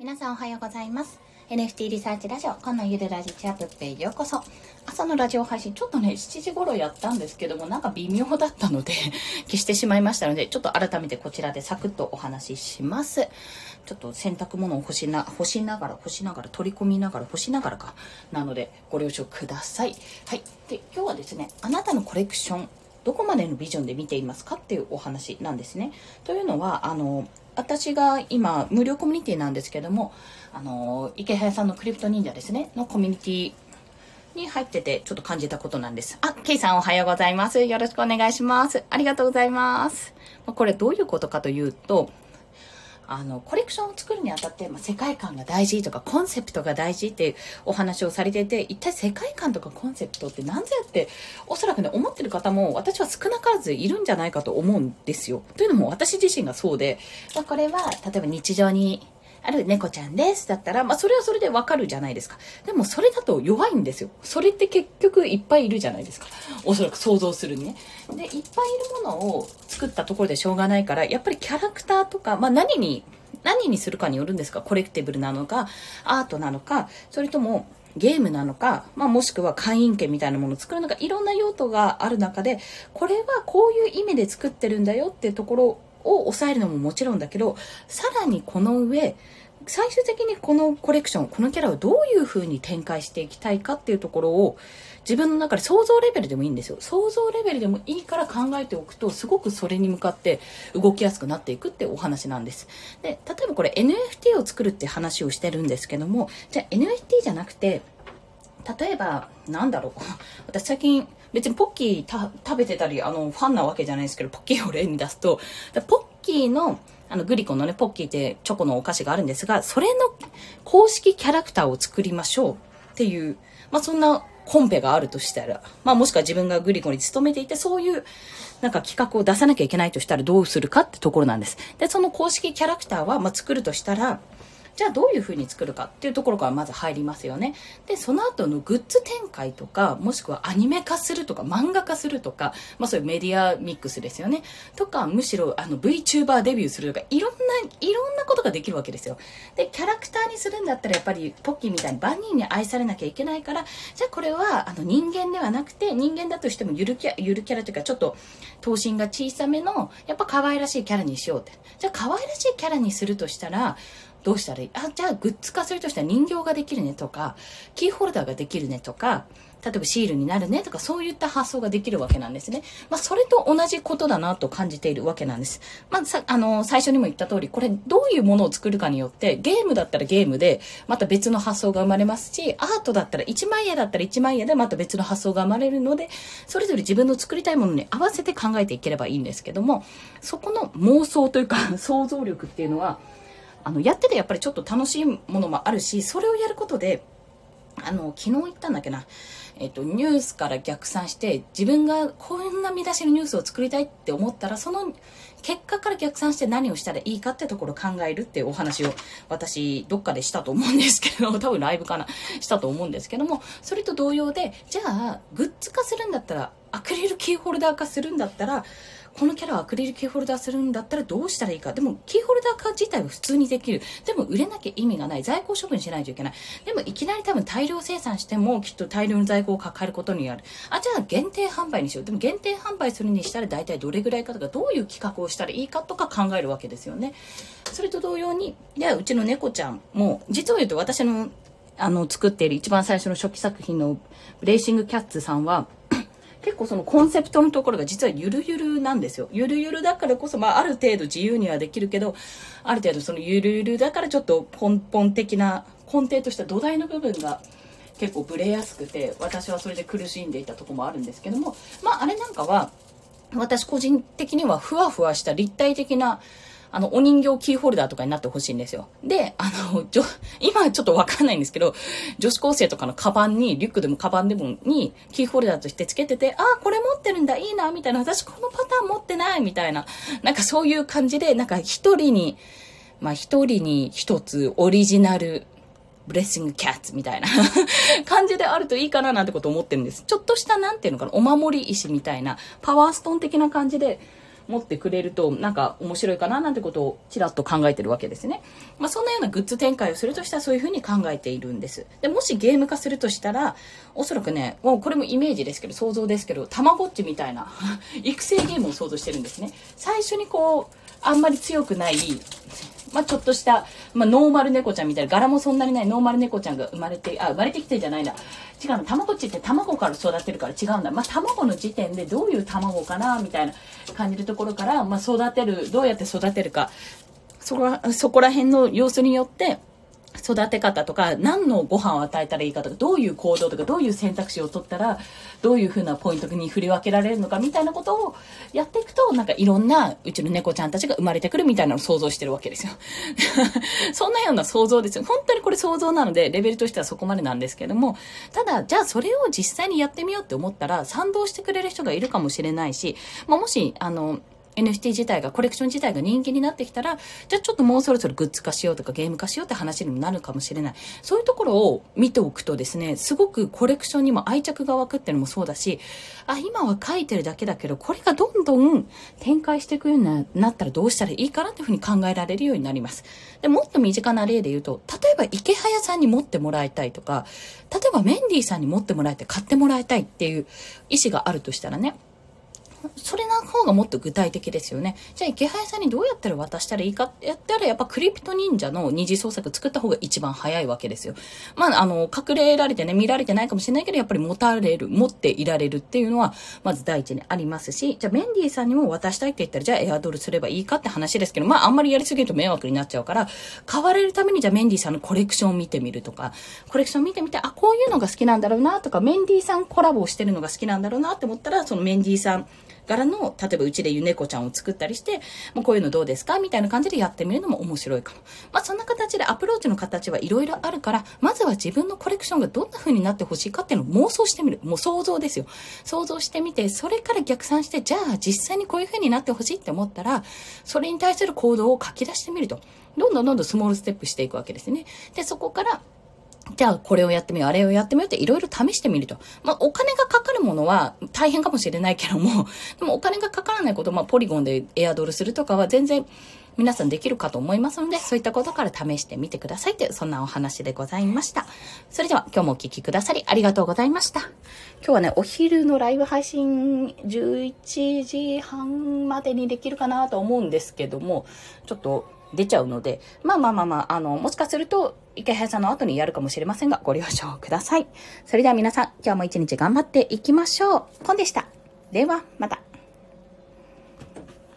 皆さんおはようございます。NFT リサーチラジオ、このゆるラジチャップペへようこそ。朝のラジオ配信、ちょっとね、7時頃やったんですけども、なんか微妙だったので、消してしまいましたので、ちょっと改めてこちらでサクッとお話しします。ちょっと洗濯物を干しな、干しながら、干しながら、取り込みながら、干しながらか。なので、ご了承ください。はい。で、今日はですね、あなたのコレクション、どこまでのビジョンで見ていますかっていうお話なんですね。というのは、あの、私が今、無料コミュニティなんですけども、あの、池早さんのクリプト忍者ですね、のコミュニティに入ってて、ちょっと感じたことなんです。あ、ケイさんおはようございます。よろしくお願いします。ありがとうございます。これどういうことかというと、あの、コレクションを作るにあたって、まあ、世界観が大事とか、コンセプトが大事っていうお話をされていて、一体世界観とかコンセプトって何ぞやって、おそらくね、思ってる方も、私は少なからずいるんじゃないかと思うんですよ。というのも、私自身がそうで、まあ、これは、例えば日常に、ある猫ちゃんです。だったら、まあ、それはそれでわかるじゃないですか。でも、それだと弱いんですよ。それって結局いっぱいいるじゃないですか。おそらく想像するにね。で、いっぱいいるものを作ったところでしょうがないから、やっぱりキャラクターとか、まあ、何に、何にするかによるんですかコレクティブルなのか、アートなのか、それとも、ゲームなのか、まあ、もしくは会員権みたいなものを作るのか、いろんな用途がある中で、これはこういう意味で作ってるんだよっていうところを抑えるのももちろんだけど、さらにこの上、最終的にこのコレクション、このキャラをどういう風に展開していきたいかっていうところを自分の中で想像レベルでもいいんですよ。想像レベルでもいいから考えておくと、すごくそれに向かって動きやすくなっていくってお話なんです。で、例えばこれ NFT を作るって話をしてるんですけども、じゃあ NFT じゃなくて、例えば、なんだろう。私最近、別にポッキー食べてたり、あの、ファンなわけじゃないですけど、ポッキーを例に出すと、ポッキーの、あの、グリコのね、ポッキーってチョコのお菓子があるんですが、それの公式キャラクターを作りましょうっていう、まあ、そんなコンペがあるとしたら、まあ、もしくは自分がグリコに勤めていて、そういう、なんか企画を出さなきゃいけないとしたらどうするかってところなんです。で、その公式キャラクターは、まあ、作るとしたら、じゃあどういう風に作るかっていうところからまず入りますよね。で、その後のグッズ展開とか、もしくはアニメ化するとか、漫画化するとか、まあそういうメディアミックスですよね。とか、むしろあの VTuber デビューするとか、いろんな、いろんなことができるわけですよ。で、キャラクターにするんだったらやっぱりポッキーみたいに万人に愛されなきゃいけないから、じゃあこれはあの人間ではなくて、人間だとしてもゆるキャゆるキャラというか、ちょっと頭身が小さめの、やっぱ可愛らしいキャラにしようって。じゃあ可愛らしいキャラにするとしたら、どうしたらいい？あ、じゃあグッズ化するとしたら人形ができるねとか、キーホルダーができるねとか、例えばシールになるねとか、そういった発想ができるわけなんですね。まあ、それと同じことだなと感じているわけなんです。まあ、さ、あの、最初にも言った通り、これどういうものを作るかによって、ゲームだったらゲームで、また別の発想が生まれますし、アートだったら一枚絵だったら一枚絵でまた別の発想が生まれるので、それぞれ自分の作りたいものに合わせて考えていければいいんですけども、そこの妄想というか、想像力っていうのは、あの、やっててやっぱりちょっと楽しいものもあるし、それをやることで、あの、昨日言ったんだっけな、えっと、ニュースから逆算して、自分がこんな見出しのニュースを作りたいって思ったら、その結果から逆算して何をしたらいいかってところを考えるっていうお話を私、どっかでしたと思うんですけど、多分ライブかな、したと思うんですけども、それと同様で、じゃあ、グッズ化するんだったら、アクリルキーホルダー化するんだったら、このキャラをアクリルキーホルダーするんだったらどうしたらいいか。でも、キーホルダー化自体は普通にできる。でも、売れなきゃ意味がない。在庫処分しないといけない。でも、いきなり多分大量生産しても、きっと大量の在庫を抱えることになる。あ、じゃあ限定販売にしよう。でも、限定販売するにしたら大体どれぐらいかとか、どういう企画をしたらいいかとか考えるわけですよね。それと同様に、じゃあ、うちの猫ちゃんも、実を言うと私の、あの、作っている一番最初の初期作品の、ブレーシングキャッツさんは、結構そのコンセプトのところが実はゆるゆるなんですよ。ゆるゆるだからこそ、まあある程度自由にはできるけど、ある程度そのゆるゆるだからちょっと根本的な、根底とした土台の部分が結構ブレやすくて、私はそれで苦しんでいたとこもあるんですけども、まああれなんかは、私個人的にはふわふわした立体的な、あの、お人形キーホルダーとかになってほしいんですよ。で、あの、じょ、今ちょっとわかんないんですけど、女子高生とかのカバンに、リュックでもカバンでもに、キーホルダーとしてつけてて、ああ、これ持ってるんだ、いいな、みたいな、私このパターン持ってない、みたいな、なんかそういう感じで、なんか一人に、まあ一人に一つオリジナル、ブレッシングキャッツみたいな 感じであるといいかななんてこと思ってるんです。ちょっとしたなんていうのかな、お守り石みたいな、パワーストーン的な感じで、持ってくれるとなんか面白いかななんてことをちらっと考えてるわけですね。まあ、そんなようなグッズ展開をするとしたらそういうふうに考えているんです。で、もしゲーム化するとしたら、おそらくね、もうこれもイメージですけど、想像ですけど、たまごっちみたいな 育成ゲームを想像してるんですね。最初にこう、あんまり強くない、まあ、ちょっとした、まあ、ノーマル猫ちゃんみたいな、柄もそんなにないノーマル猫ちゃんが生まれて、あ、生まれてきてじゃないな。違うの、卵っちって卵から育てるから違うんだ。まあ、卵の時点でどういう卵かな、みたいな感じるところから、まあ、育てる、どうやって育てるか、そこら、そこら辺の様子によって、育て方とか、何のご飯を与えたらいいかとか、どういう行動とか、どういう選択肢を取ったら、どういうふうなポイントに振り分けられるのかみたいなことをやっていくと、なんかいろんなうちの猫ちゃんたちが生まれてくるみたいなのを想像してるわけですよ。そんなような想像ですよ。本当にこれ想像なので、レベルとしてはそこまでなんですけども、ただ、じゃあそれを実際にやってみようって思ったら、賛同してくれる人がいるかもしれないし、まあ、もし、あの、NFT 自体が、コレクション自体が人気になってきたら、じゃあちょっともうそろそろグッズ化しようとかゲーム化しようって話にもなるかもしれない。そういうところを見ておくとですね、すごくコレクションにも愛着が湧くっていうのもそうだし、あ、今は書いてるだけだけど、これがどんどん展開していくようになったらどうしたらいいかなっていうふうに考えられるようになります。で、もっと身近な例で言うと、例えば池早さんに持ってもらいたいとか、例えばメンディーさんに持ってもらいたい、買ってもらいたいっていう意思があるとしたらね、それの方がもっと具体的ですよね。じゃあ池原さんにどうやったら渡したらいいかってやったら、やっぱクリプト忍者の二次創作作った方が一番早いわけですよ。まあ、あの、隠れられてね、見られてないかもしれないけど、やっぱり持たれる、持っていられるっていうのは、まず第一にありますし、じゃあメンディーさんにも渡したいって言ったら、じゃあエアドルすればいいかって話ですけど、まあ、あんまりやりすぎると迷惑になっちゃうから、買われるためにじゃあメンディーさんのコレクションを見てみるとか、コレクション見てみて、あ、こういうのが好きなんだろうなとか、メンディーさんコラボをしてるのが好きなんだろうなって思ったら、そのメンディーさん柄の、例えばうちでゆねこちゃんを作ったりして、もうこういうのどうですかみたいな感じでやってみるのも面白いかも。まあそんな形でアプローチの形はいろいろあるから、まずは自分のコレクションがどんな風になってほしいかっていうのを妄想してみる。もう想像ですよ。想像してみて、それから逆算して、じゃあ実際にこういう風になってほしいって思ったら、それに対する行動を書き出してみると。どんどんどんどんスモールステップしていくわけですね。で、そこから、じゃあこれをやってみよう、あれをやってみようっていろいろ試してみると。まあお金がかかるものは大変かもしれないけども、でもお金がかからないこと、まあポリゴンでエアドルするとかは全然皆さんできるかと思いますので、そういったことから試してみてくださいという、そんなお話でございました。それでは今日もお聴きくださりありがとうございました。今日はね、お昼のライブ配信11時半までにできるかなと思うんですけども、ちょっと出ちゃうので、まあまあまあまあ、あの、もしかすると、池早さんの後にやるかもしれませんが、ご了承ください。それでは皆さん、今日も一日頑張っていきましょう。コンでした。では、また。